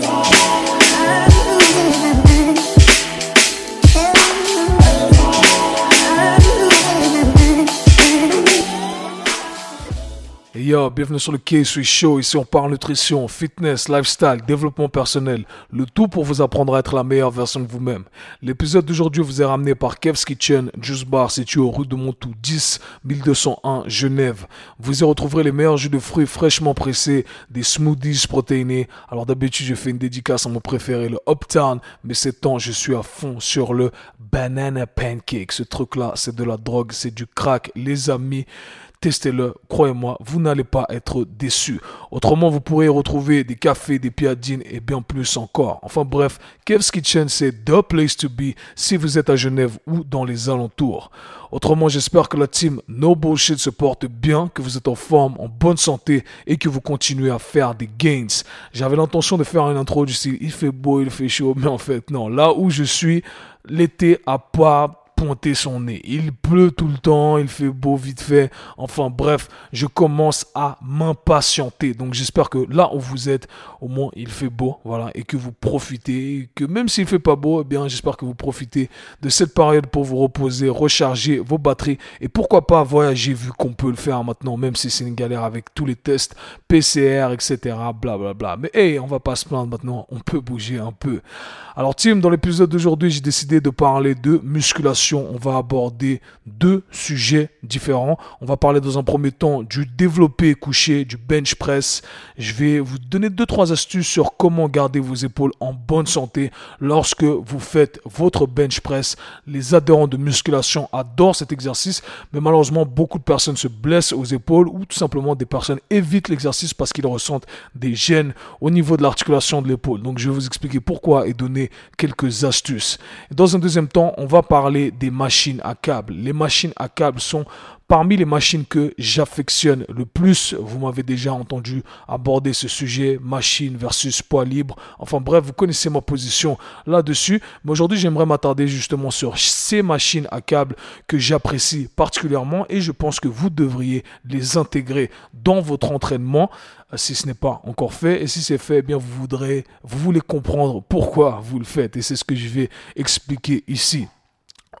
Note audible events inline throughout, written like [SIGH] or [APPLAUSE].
today. Yo, bienvenue sur le K-Sui Show. Ici, on parle nutrition, fitness, lifestyle, développement personnel. Le tout pour vous apprendre à être la meilleure version de vous-même. L'épisode d'aujourd'hui vous est ramené par Kev's Kitchen, Juice Bar, situé au rue de Montou 10, 1201, Genève. Vous y retrouverez les meilleurs jus de fruits fraîchement pressés, des smoothies protéinés. Alors d'habitude, je fais une dédicace à mon préféré, le Uptown, mais c'est temps, je suis à fond sur le Banana Pancake. Ce truc-là, c'est de la drogue, c'est du crack, les amis. Testez-le, croyez-moi, vous n'allez pas être déçus. Autrement, vous pourrez retrouver des cafés, des piadines et bien plus encore. Enfin bref, Kev's Kitchen, c'est the place to be si vous êtes à Genève ou dans les alentours. Autrement, j'espère que la team No Bullshit se porte bien, que vous êtes en forme, en bonne santé et que vous continuez à faire des gains. J'avais l'intention de faire une intro du style il fait beau, il fait chaud, mais en fait non. Là où je suis, l'été a pas pointer son nez. Il pleut tout le temps, il fait beau vite fait. Enfin bref, je commence à m'impatienter. Donc j'espère que là où vous êtes, au moins il fait beau, voilà, et que vous profitez, que même s'il fait pas beau, eh bien j'espère que vous profitez de cette période pour vous reposer, recharger vos batteries et pourquoi pas voyager vu qu'on peut le faire maintenant, même si c'est une galère avec tous les tests PCR, etc. Blablabla. Bla, bla. Mais hey, on va pas se plaindre maintenant, on peut bouger un peu. Alors Tim, dans l'épisode d'aujourd'hui, j'ai décidé de parler de musculation on va aborder deux sujets différents. On va parler dans un premier temps du développé couché, du bench press. Je vais vous donner deux trois astuces sur comment garder vos épaules en bonne santé lorsque vous faites votre bench press. Les adhérents de musculation adorent cet exercice, mais malheureusement beaucoup de personnes se blessent aux épaules ou tout simplement des personnes évitent l'exercice parce qu'ils ressentent des gènes au niveau de l'articulation de l'épaule. Donc je vais vous expliquer pourquoi et donner quelques astuces. Dans un deuxième temps, on va parler des machines à câble. Les machines à câble sont parmi les machines que j'affectionne le plus. Vous m'avez déjà entendu aborder ce sujet, machine versus poids libre. Enfin bref, vous connaissez ma position là-dessus. Mais aujourd'hui, j'aimerais m'attarder justement sur ces machines à câble que j'apprécie particulièrement et je pense que vous devriez les intégrer dans votre entraînement euh, si ce n'est pas encore fait. Et si c'est fait, eh bien vous voudrez, vous voulez comprendre pourquoi vous le faites. Et c'est ce que je vais expliquer ici.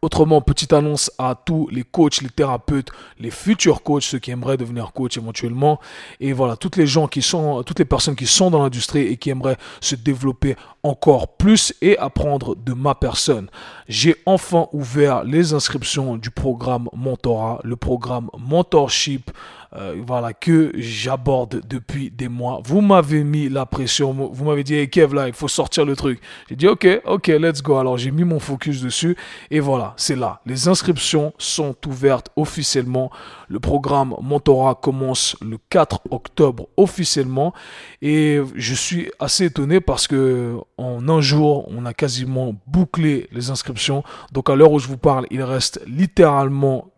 Autrement, petite annonce à tous les coachs, les thérapeutes, les futurs coachs, ceux qui aimeraient devenir coach éventuellement. Et voilà, toutes les gens qui sont, toutes les personnes qui sont dans l'industrie et qui aimeraient se développer encore plus et apprendre de ma personne. J'ai enfin ouvert les inscriptions du programme Mentorat, le programme Mentorship euh, voilà, que j'aborde depuis des mois. Vous m'avez mis la pression, vous m'avez dit, Kev, là, il faut sortir le truc. J'ai dit, ok, ok, let's go. Alors j'ai mis mon focus dessus et voilà, c'est là. Les inscriptions sont ouvertes officiellement. Le programme Mentorat commence le 4 octobre officiellement et je suis assez étonné parce que en un jour, on a quasiment bouclé les inscriptions. Donc à l'heure où je vous parle, il reste littéralement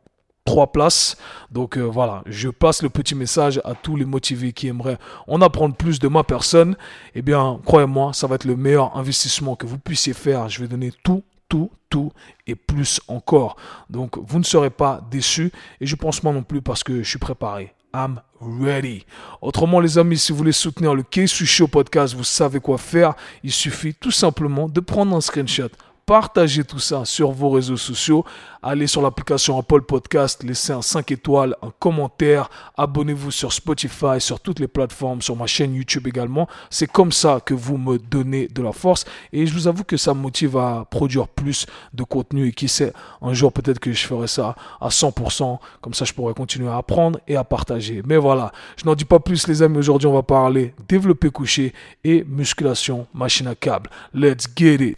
trois places. Donc euh, voilà, je passe le petit message à tous les motivés qui aimeraient en apprendre plus de ma personne. Eh bien, croyez-moi, ça va être le meilleur investissement que vous puissiez faire. Je vais donner tout, tout, tout et plus encore. Donc vous ne serez pas déçus et je pense moi non plus parce que je suis préparé. I'm ready. Autrement, les amis, si vous voulez soutenir le K-Sui Show podcast, vous savez quoi faire. Il suffit tout simplement de prendre un screenshot partagez tout ça sur vos réseaux sociaux. Allez sur l'application Apple Podcast, laissez un 5 étoiles, un commentaire, abonnez-vous sur Spotify, sur toutes les plateformes, sur ma chaîne YouTube également. C'est comme ça que vous me donnez de la force et je vous avoue que ça me motive à produire plus de contenu et qui sait, un jour peut-être que je ferai ça à 100%, comme ça je pourrai continuer à apprendre et à partager. Mais voilà, je n'en dis pas plus les amis, aujourd'hui on va parler développer couché et musculation machine à câble. Let's get it.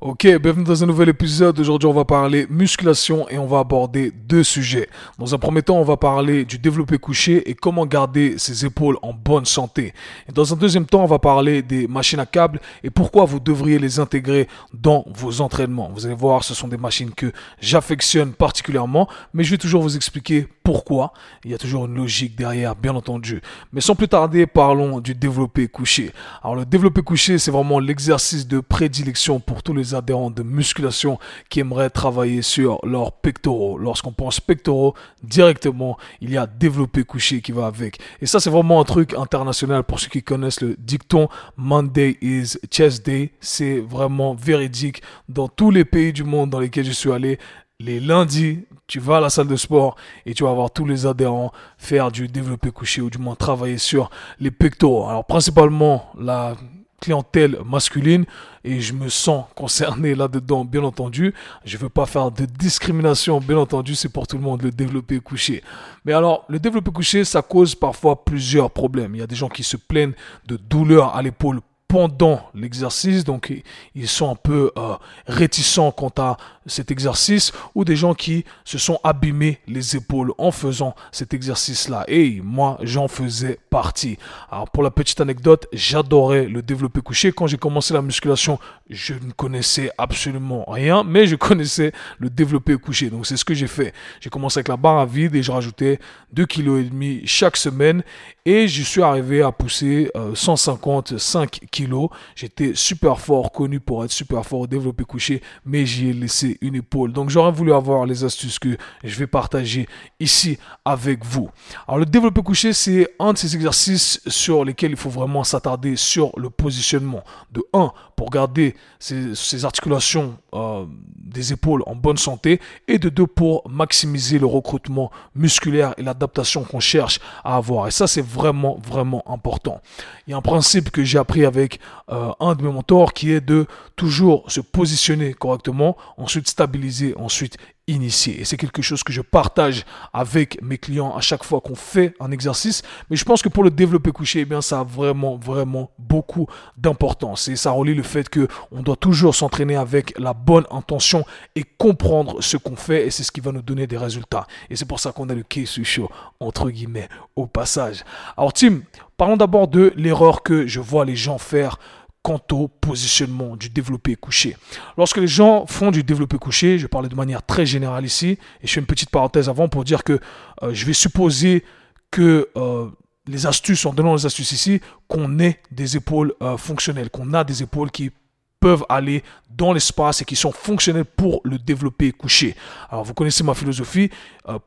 Ok, bienvenue dans un nouvel épisode. Aujourd'hui, on va parler musculation et on va aborder deux sujets. Dans un premier temps, on va parler du développé couché et comment garder ses épaules en bonne santé. Et dans un deuxième temps, on va parler des machines à câbles et pourquoi vous devriez les intégrer dans vos entraînements. Vous allez voir, ce sont des machines que j'affectionne particulièrement, mais je vais toujours vous expliquer pourquoi. Il y a toujours une logique derrière, bien entendu. Mais sans plus tarder, parlons du développé couché. Alors le développé couché, c'est vraiment l'exercice de prédilection pour tous les adhérents de musculation qui aimeraient travailler sur leurs pectoraux. Lorsqu'on pense pectoraux, directement, il y a développé couché qui va avec. Et ça, c'est vraiment un truc international pour ceux qui connaissent le dicton Monday is chest day. C'est vraiment véridique dans tous les pays du monde dans lesquels je suis allé les lundis, tu vas à la salle de sport et tu vas voir tous les adhérents faire du développé couché ou du moins travailler sur les pectoraux. Alors principalement la clientèle masculine et je me sens concerné [LAUGHS] là-dedans, bien entendu. Je ne veux pas faire de discrimination, bien entendu, c'est pour tout le monde le développé couché. Mais alors, le développé couché, ça cause parfois plusieurs problèmes. Il y a des gens qui se plaignent de douleurs à l'épaule pendant l'exercice, donc ils sont un peu euh, réticents quant à cet exercice, ou des gens qui se sont abîmés les épaules en faisant cet exercice-là. Et moi, j'en faisais partie. Alors pour la petite anecdote, j'adorais le développé couché. Quand j'ai commencé la musculation, je ne connaissais absolument rien, mais je connaissais le développé couché. Donc c'est ce que j'ai fait. J'ai commencé avec la barre à vide et je rajoutais 2,5 kg chaque semaine et je suis arrivé à pousser 155 euh, kg J'étais super fort, connu pour être super fort au développé couché, mais j'y ai laissé une épaule. Donc j'aurais voulu avoir les astuces que je vais partager ici avec vous. Alors le développé couché, c'est un de ces exercices sur lesquels il faut vraiment s'attarder sur le positionnement. De 1, pour garder ces, articulations euh, des épaules en bonne santé et de deux pour maximiser le recrutement musculaire et l'adaptation qu'on cherche à avoir. Et ça, c'est vraiment, vraiment important. Il y a un principe que j'ai appris avec euh, un de mes mentors qui est de toujours se positionner correctement, ensuite stabiliser, ensuite initié. Et c'est quelque chose que je partage avec mes clients à chaque fois qu'on fait un exercice. Mais je pense que pour le développer couché, eh bien, ça a vraiment, vraiment beaucoup d'importance. Et ça relie le fait que on doit toujours s'entraîner avec la bonne intention et comprendre ce qu'on fait. Et c'est ce qui va nous donner des résultats. Et c'est pour ça qu'on a le case show, entre guillemets, au passage. Alors, Tim, parlons d'abord de l'erreur que je vois les gens faire quant au positionnement du développé couché. Lorsque les gens font du développé couché, je parlais de manière très générale ici, et je fais une petite parenthèse avant pour dire que euh, je vais supposer que euh, les astuces, en donnant les astuces ici, qu'on ait des épaules euh, fonctionnelles, qu'on a des épaules qui peuvent aller dans l'espace et qui sont fonctionnelles pour le développer couché. Alors vous connaissez ma philosophie,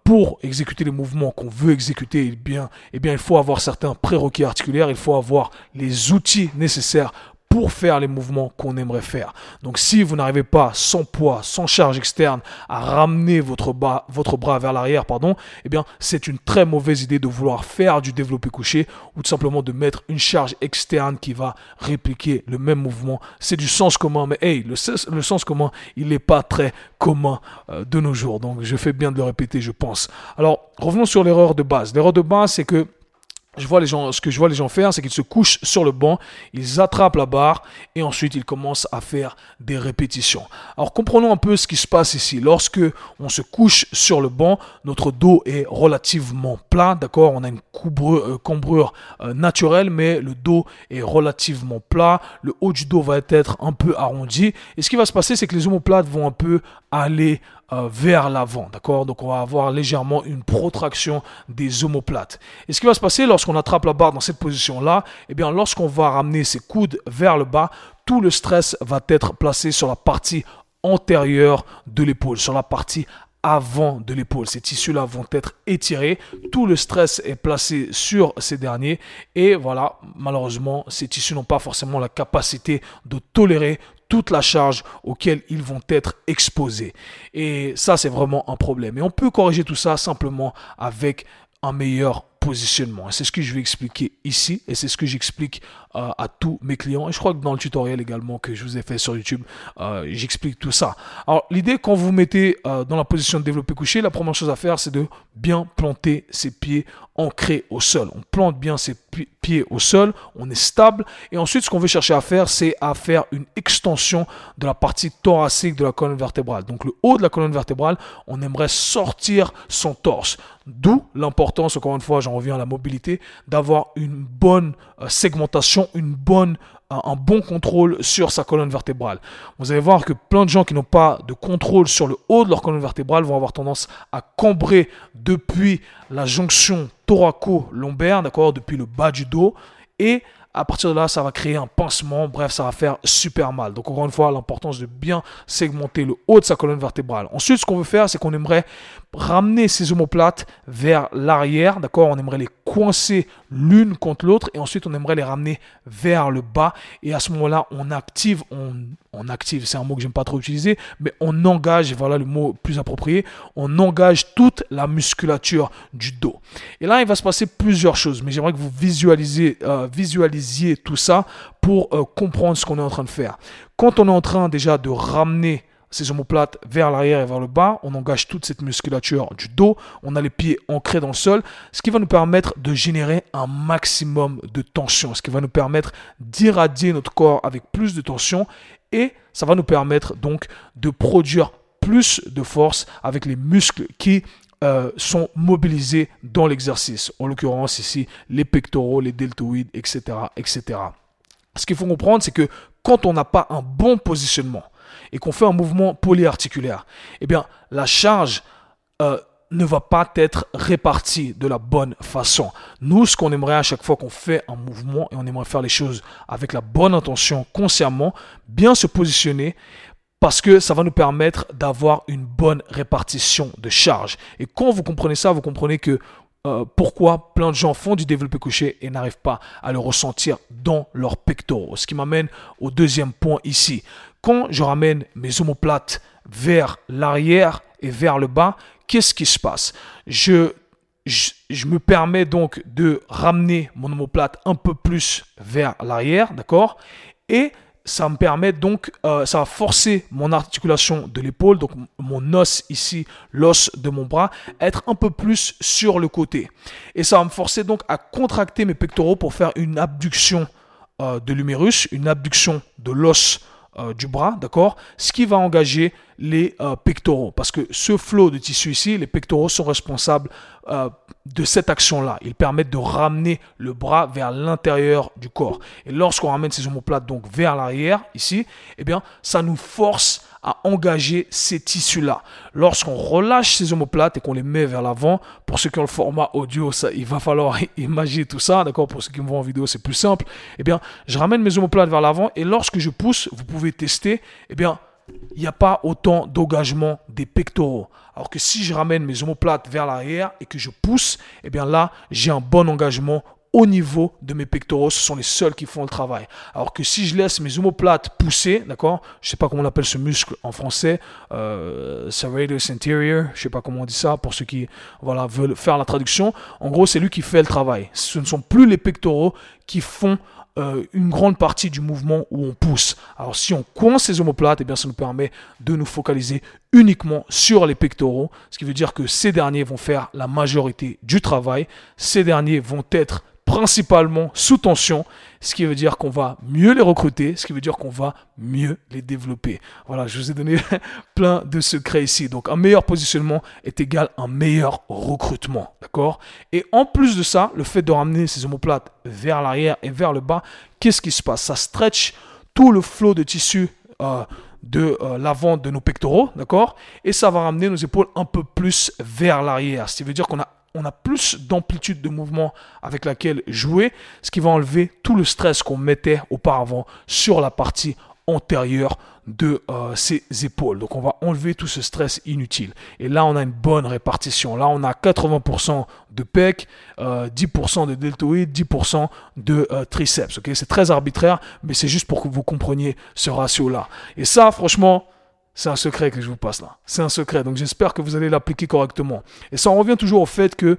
pour exécuter les mouvements qu'on veut exécuter, eh eh bien il faut avoir certains prérequis articulaires, il faut avoir les outils nécessaires pour faire les mouvements qu'on aimerait faire. Donc si vous n'arrivez pas sans poids, sans charge externe à ramener votre, bas, votre bras vers l'arrière, pardon, eh bien c'est une très mauvaise idée de vouloir faire du développé couché ou tout simplement de mettre une charge externe qui va répliquer le même mouvement. C'est du sens commun, mais hey, le, sens commun, il n'est pas très commun euh, de nos jours. Donc je fais bien de le répéter, je pense. Alors revenons sur l'erreur de base. L'erreur de base, c'est que je vois les gens, ce que je vois les gens faire, c'est qu'ils se couchent sur le banc, ils attrapent la barre et ensuite ils commencent à faire des répétitions. Alors comprenons un peu ce qui se passe ici. Lorsque on se couche sur le banc, notre dos est relativement plat, d'accord? On a une euh, cambrure euh, naturelle, mais le dos est relativement plat. Le haut du dos va être un peu arrondi. Et ce qui va se passer, c'est que les omoplates vont un peu aller euh, vers l'avant, d'accord? Donc on va avoir légèrement une protraction des omoplates. Et ce qui va se passer lorsqu'on attrape la barre dans cette position-là, eh bien lorsqu'on va ramener ses coudes vers le bas, tout le stress va être placé sur la partie antérieure de l'épaule, sur la partie avant de l'épaule. Ces tissus-là vont être étirés. Tout le stress est placé sur ces derniers. Et voilà, malheureusement, ces tissus n'ont pas forcément la capacité de tolérer toute la charge auquel ils vont être exposés. Et ça, c'est vraiment un problème. Et on peut corriger tout ça simplement avec un meilleur positionnement. C'est ce que je vais expliquer ici et c'est ce que j'explique euh, à tous mes clients. Et je crois que dans le tutoriel également que je vous ai fait sur YouTube, euh, j'explique tout ça. Alors l'idée quand vous mettez euh, dans la position de développer couché, la première chose à faire c'est de bien planter ses pieds ancrés au sol. On plante bien ses pieds au sol, on est stable et ensuite ce qu'on veut chercher à faire c'est à faire une extension de la partie thoracique de la colonne vertébrale. Donc le haut de la colonne vertébrale, on aimerait sortir son torse. D'où l'importance, encore une fois, j'en reviens à la mobilité, d'avoir une bonne segmentation une bonne un bon contrôle sur sa colonne vertébrale. Vous allez voir que plein de gens qui n'ont pas de contrôle sur le haut de leur colonne vertébrale vont avoir tendance à cambrer depuis la jonction thoraco-lombaire, d'accord, depuis le bas du dos, et à partir de là, ça va créer un pincement. Bref, ça va faire super mal. Donc, encore une fois, l'importance de bien segmenter le haut de sa colonne vertébrale. Ensuite, ce qu'on veut faire, c'est qu'on aimerait ramener ces omoplates vers l'arrière. D'accord? On aimerait les coincer l'une contre l'autre et ensuite on aimerait les ramener vers le bas. Et à ce moment-là, on active, on, active, c'est un mot que j'aime pas trop utiliser, mais on engage, voilà le mot plus approprié, on engage toute la musculature du dos. Et là, il va se passer plusieurs choses, mais j'aimerais que vous visualisez, euh, tout ça pour euh, comprendre ce qu'on est en train de faire. Quand on est en train déjà de ramener ces omoplates vers l'arrière et vers le bas. On engage toute cette musculature du dos. On a les pieds ancrés dans le sol, ce qui va nous permettre de générer un maximum de tension, ce qui va nous permettre d'irradier notre corps avec plus de tension et ça va nous permettre donc de produire plus de force avec les muscles qui euh, sont mobilisés dans l'exercice. En l'occurrence ici, les pectoraux, les deltoïdes, etc. etc. Ce qu'il faut comprendre, c'est que quand on n'a pas un bon positionnement, et qu'on fait un mouvement polyarticulaire, eh bien, la charge euh, ne va pas être répartie de la bonne façon. Nous, ce qu'on aimerait à chaque fois qu'on fait un mouvement, et on aimerait faire les choses avec la bonne intention, consciemment, bien se positionner, parce que ça va nous permettre d'avoir une bonne répartition de charge. Et quand vous comprenez ça, vous comprenez que euh, pourquoi plein de gens font du développé couché et n'arrivent pas à le ressentir dans leurs pectoraux. Ce qui m'amène au deuxième point ici. Quand je ramène mes omoplates vers l'arrière et vers le bas, qu'est-ce qui se passe? Je, je, me permets donc de ramener mon omoplate un peu plus vers l'arrière, d'accord? Et ça me permet donc, euh, ça va forcer mon articulation de l'épaule, donc mon os ici, l'os de mon bras, être un peu plus sur le côté. Et ça va me forcer donc à contracter mes pectoraux pour faire une abduction euh, de l'humérus, une abduction de l'os euh, du bras, d'accord? Ce qui va engager les pectoraux. Parce que ce flot de tissu ici, les pectoraux sont responsables de cette action-là. Ils permettent de ramener le bras vers l'intérieur du corps. Et lorsqu'on ramène ces omoplates donc vers l'arrière, ici, eh bien, ça nous force à engager ces tissus-là. Lorsqu'on relâche ces omoplates et qu'on les met vers l'avant, pour ceux qui ont le format audio, ça, il va falloir [LAUGHS] imaginer tout ça, d'accord? Pour ceux qui me voient en vidéo, c'est plus simple. Eh bien, je ramène mes omoplates vers l'avant et lorsque je pousse, vous pouvez tester, eh bien, il n'y a pas autant d'engagement des pectoraux. Alors que si je ramène mes omoplates vers l'arrière et que je pousse, eh bien là, j'ai un bon engagement au niveau de mes pectoraux, ce sont les seuls qui font le travail. Alors que si je laisse mes omoplates pousser, d'accord, je sais pas comment on appelle ce muscle en français, euh, serratus anterior, je sais pas comment on dit ça pour ceux qui voilà veulent faire la traduction. En gros, c'est lui qui fait le travail. Ce ne sont plus les pectoraux qui font euh, une grande partie du mouvement où on pousse. Alors si on coince les omoplates, eh bien ça nous permet de nous focaliser uniquement sur les pectoraux, ce qui veut dire que ces derniers vont faire la majorité du travail. Ces derniers vont être principalement sous tension, ce qui veut dire qu'on va mieux les recruter, ce qui veut dire qu'on va mieux les développer. Voilà, je vous ai donné [LAUGHS] plein de secrets ici. Donc un meilleur positionnement est égal à un meilleur recrutement, d'accord? Et en plus de ça, le fait de ramener ces omoplates vers l'arrière et vers le bas, qu'est-ce qui se passe? Ça stretch tout le flot de tissu euh, de euh, l'avant de nos pectoraux, d'accord? Et ça va ramener nos épaules un peu plus vers l'arrière, ce qui veut dire qu'on a on a plus d'amplitude de mouvement avec laquelle jouer, ce qui va enlever tout le stress qu'on mettait auparavant sur la partie antérieure de euh, ses épaules. Donc on va enlever tout ce stress inutile. Et là, on a une bonne répartition. Là, on a 80% de pec, 10% euh, de deltoïdes, 10% de euh, triceps. C'est très arbitraire, mais c'est juste pour que vous compreniez ce ratio-là. Et ça, franchement, c'est un secret que je vous passe là. C'est un secret. Donc j'espère que vous allez l'appliquer correctement. Et ça en revient toujours au fait que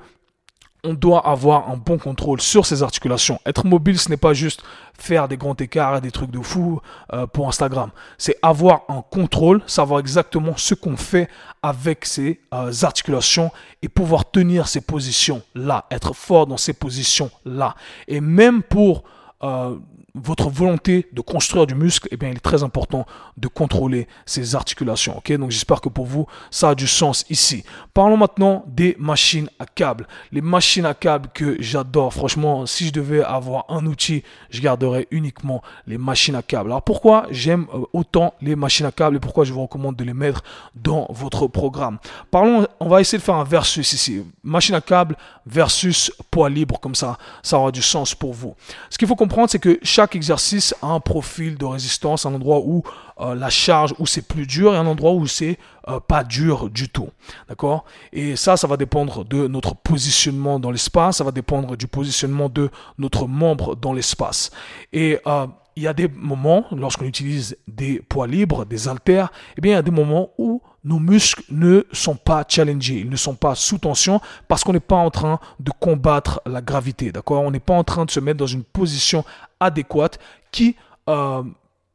on doit avoir un bon contrôle sur ses articulations. Être mobile, ce n'est pas juste faire des grands écarts et des trucs de fou euh, pour Instagram. C'est avoir un contrôle, savoir exactement ce qu'on fait avec ses euh, articulations et pouvoir tenir ces positions-là, être fort dans ces positions-là. Et même pour euh, votre volonté de construire du muscle, eh bien, il est très important de contrôler ces articulations. Ok, donc j'espère que pour vous, ça a du sens ici. Parlons maintenant des machines à câbles. Les machines à câbles que j'adore. Franchement, si je devais avoir un outil, je garderais uniquement les machines à câbles. Alors pourquoi j'aime euh, autant les machines à câbles et pourquoi je vous recommande de les mettre dans votre programme? Parlons, on va essayer de faire un versus ici. Machine à câbles versus poids libre, comme ça, ça aura du sens pour vous. Ce qu'il faut comprendre, c'est que chaque exercice a un profil de résistance, un endroit où euh, la charge, où c'est plus dur et un endroit où c'est euh, pas dur du tout. D'accord? Et ça, ça va dépendre de notre positionnement dans l'espace, ça va dépendre du positionnement de notre membre dans l'espace. Et euh, il y a des moments, lorsqu'on utilise des poids libres, des haltères, eh bien, il y a des moments où nos muscles ne sont pas challengés, ils ne sont pas sous tension parce qu'on n'est pas en train de combattre la gravité, d'accord? On n'est pas en train de se mettre dans une position adéquate qui euh,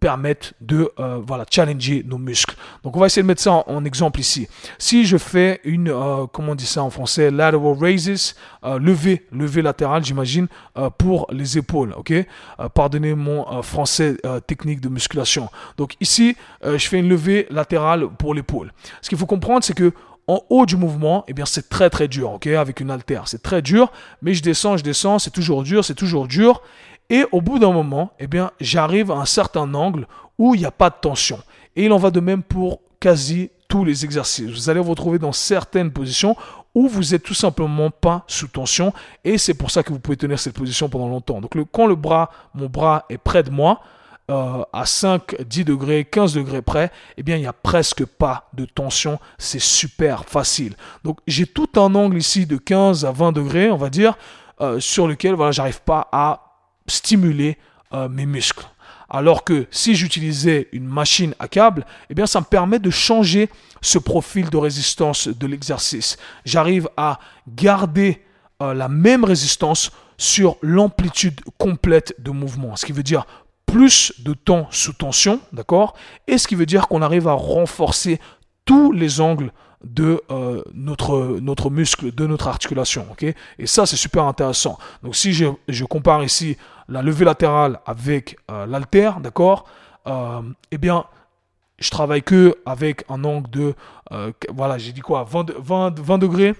permettent de euh, voilà challenger nos muscles. Donc on va essayer de mettre ça en, exemple ici. Si je fais une euh, comment on dit ça en français lateral raises, euh, lever lever latéral, j'imagine pour les épaules, OK? Pardonnez mon français technique de musculation. Donc ici, je fais une levée latérale pour l'épaule. Ce qu'il faut comprendre c'est que en haut du mouvement, eh bien c'est très très dur, ok, avec une haltère, c'est très dur, mais je descends, je descends, c'est toujours dur, c'est toujours dur, et au bout d'un moment, eh bien, j'arrive à un certain angle où il n'y a pas de tension. Et il en va de même pour quasi tous les exercices. Vous allez vous retrouver dans certaines positions où vous êtes tout simplement pas sous tension et c'est pour ça que vous pouvez tenir cette position pendant longtemps. Donc quand le bras, mon bras est près de moi, euh, à 5, 10 degrés, 15 degrés près, eh bien il n'y a presque pas de tension, c'est super facile. Donc j'ai tout un angle ici de 15 à 20 degrés, on va dire, euh, sur lequel voilà, j'arrive pas à stimuler euh, mes muscles. Alors que si j'utilisais une machine à câble, eh ça me permet de changer ce profil de résistance de l'exercice. J'arrive à garder euh, la même résistance sur l'amplitude complète de mouvement, ce qui veut dire plus de temps sous tension, d'accord? Et ce qui veut dire qu'on arrive à renforcer tous les angles de euh, notre, muscle, de notre articulation. Et ça, c'est super intéressant. Donc, si je, compare ici la levée latérale avec euh, l'alter, d'accord? Euh, Eh bien, je travaille que avec un angle de, voilà, j'ai dit quoi? 20, 20, 20 degrés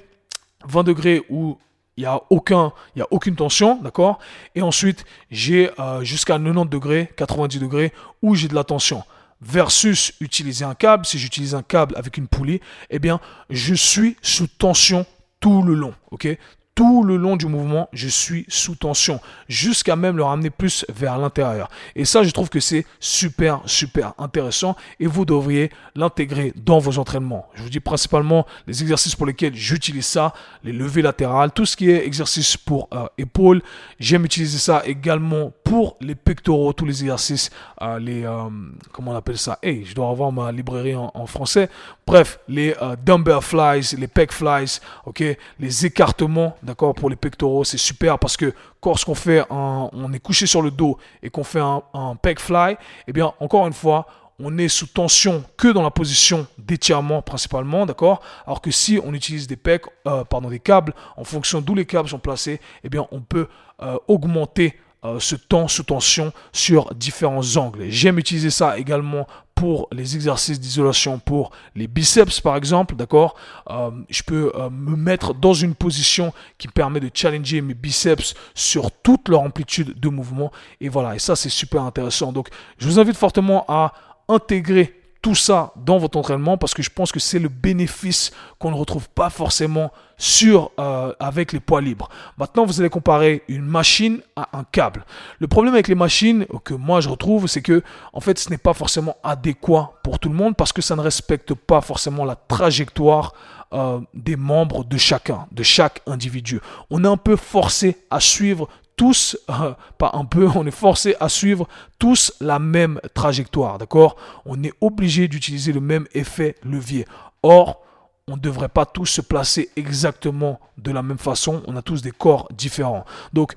20 degrés où il n'y a, aucun, a aucune tension, d'accord? Et ensuite, j'ai jusqu'à 90 degrés, 90 degrés où j'ai de la tension versus utiliser un câble, si j'utilise un câble avec une poulie, eh bien, je suis sous tension tout le long, ok? Tout le long du mouvement, je suis sous tension, jusqu'à même le ramener plus vers l'intérieur. Et ça, je trouve que c'est super, super intéressant et vous devriez l'intégrer dans vos entraînements. Je vous dis principalement les exercices pour lesquels j'utilise ça, les levées latérales, tout ce qui est exercice pour euh, épaules. J'aime utiliser ça également pour les pectoraux, tous les exercices, euh, les, euh, comment on appelle ça? Hey, je dois avoir ma librairie en, français. Bref, les dumbbell flies, les pec flies, ok, les écartements d'accord, pour les pectoraux, c'est super parce que lorsqu'on fait un, on est couché sur le dos et qu'on fait un, un pec fly, eh bien, encore une fois, on est sous tension que dans la position d'étirement principalement, d'accord? Alors que si on utilise des pecs, euh, pardon, des câbles, en fonction d'où les câbles sont placés, eh bien, on peut euh, augmenter euh, ce temps sous tension sur différents angles. J'aime utiliser ça également pour les exercices d'isolation pour les biceps par exemple, d'accord? Euh, Je peux euh, me mettre dans une position qui permet de challenger mes biceps sur toute leur amplitude de mouvement et voilà, et ça c'est super intéressant. Donc je vous invite fortement à intégrer tout ça dans votre entraînement parce que je pense que c'est le bénéfice qu'on ne retrouve pas forcément sur euh, avec les poids libres. Maintenant, vous allez comparer une machine à un câble. Le problème avec les machines que moi je retrouve, c'est que en fait, ce n'est pas forcément adéquat pour tout le monde parce que ça ne respecte pas forcément la trajectoire euh, des membres de chacun, de chaque individu. On est un peu forcé à suivre tous, euh, pas un peu, on est forcé à suivre tous la même trajectoire, d'accord? On est obligé d'utiliser le même effet levier. Or, on ne devrait pas tous se placer exactement de la même façon, on a tous des corps différents. Donc,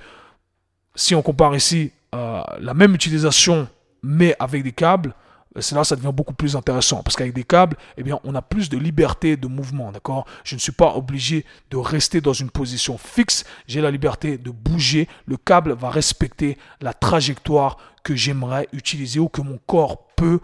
si on compare ici euh, la même utilisation, mais avec des câbles, c'est là ça devient beaucoup plus intéressant parce qu'avec des câbles, eh bien, on a plus de liberté de mouvement, d'accord? Je ne suis pas obligé de rester dans une position fixe, j'ai la liberté de bouger. Le câble va respecter la trajectoire que j'aimerais utiliser ou que mon corps peut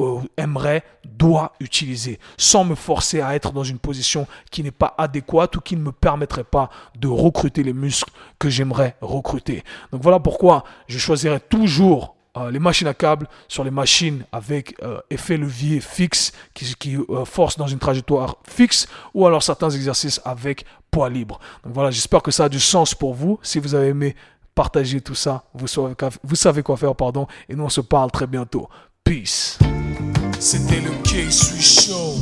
euh, aimerait, doit utiliser, sans me forcer à être dans une position qui n'est pas adéquate ou qui ne me permettrait pas de recruter les muscles que j'aimerais recruter. Donc voilà pourquoi je choisirais toujours euh, les machines à câble sur les machines avec euh, effet levier fixe qui, qui force dans une trajectoire fixe ou alors certains exercices avec poids libre. Donc voilà, j'espère que ça a du sens pour vous. Si vous avez aimé partager tout ça, vous savez, vous savez quoi faire, pardon, et nous on se parle très bientôt. Peace. C'était le K-Swiss Show.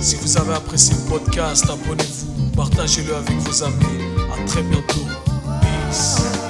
Si vous avez apprécié le podcast, abonnez-vous, partagez-le avec vos amis. Très bientôt. Peace.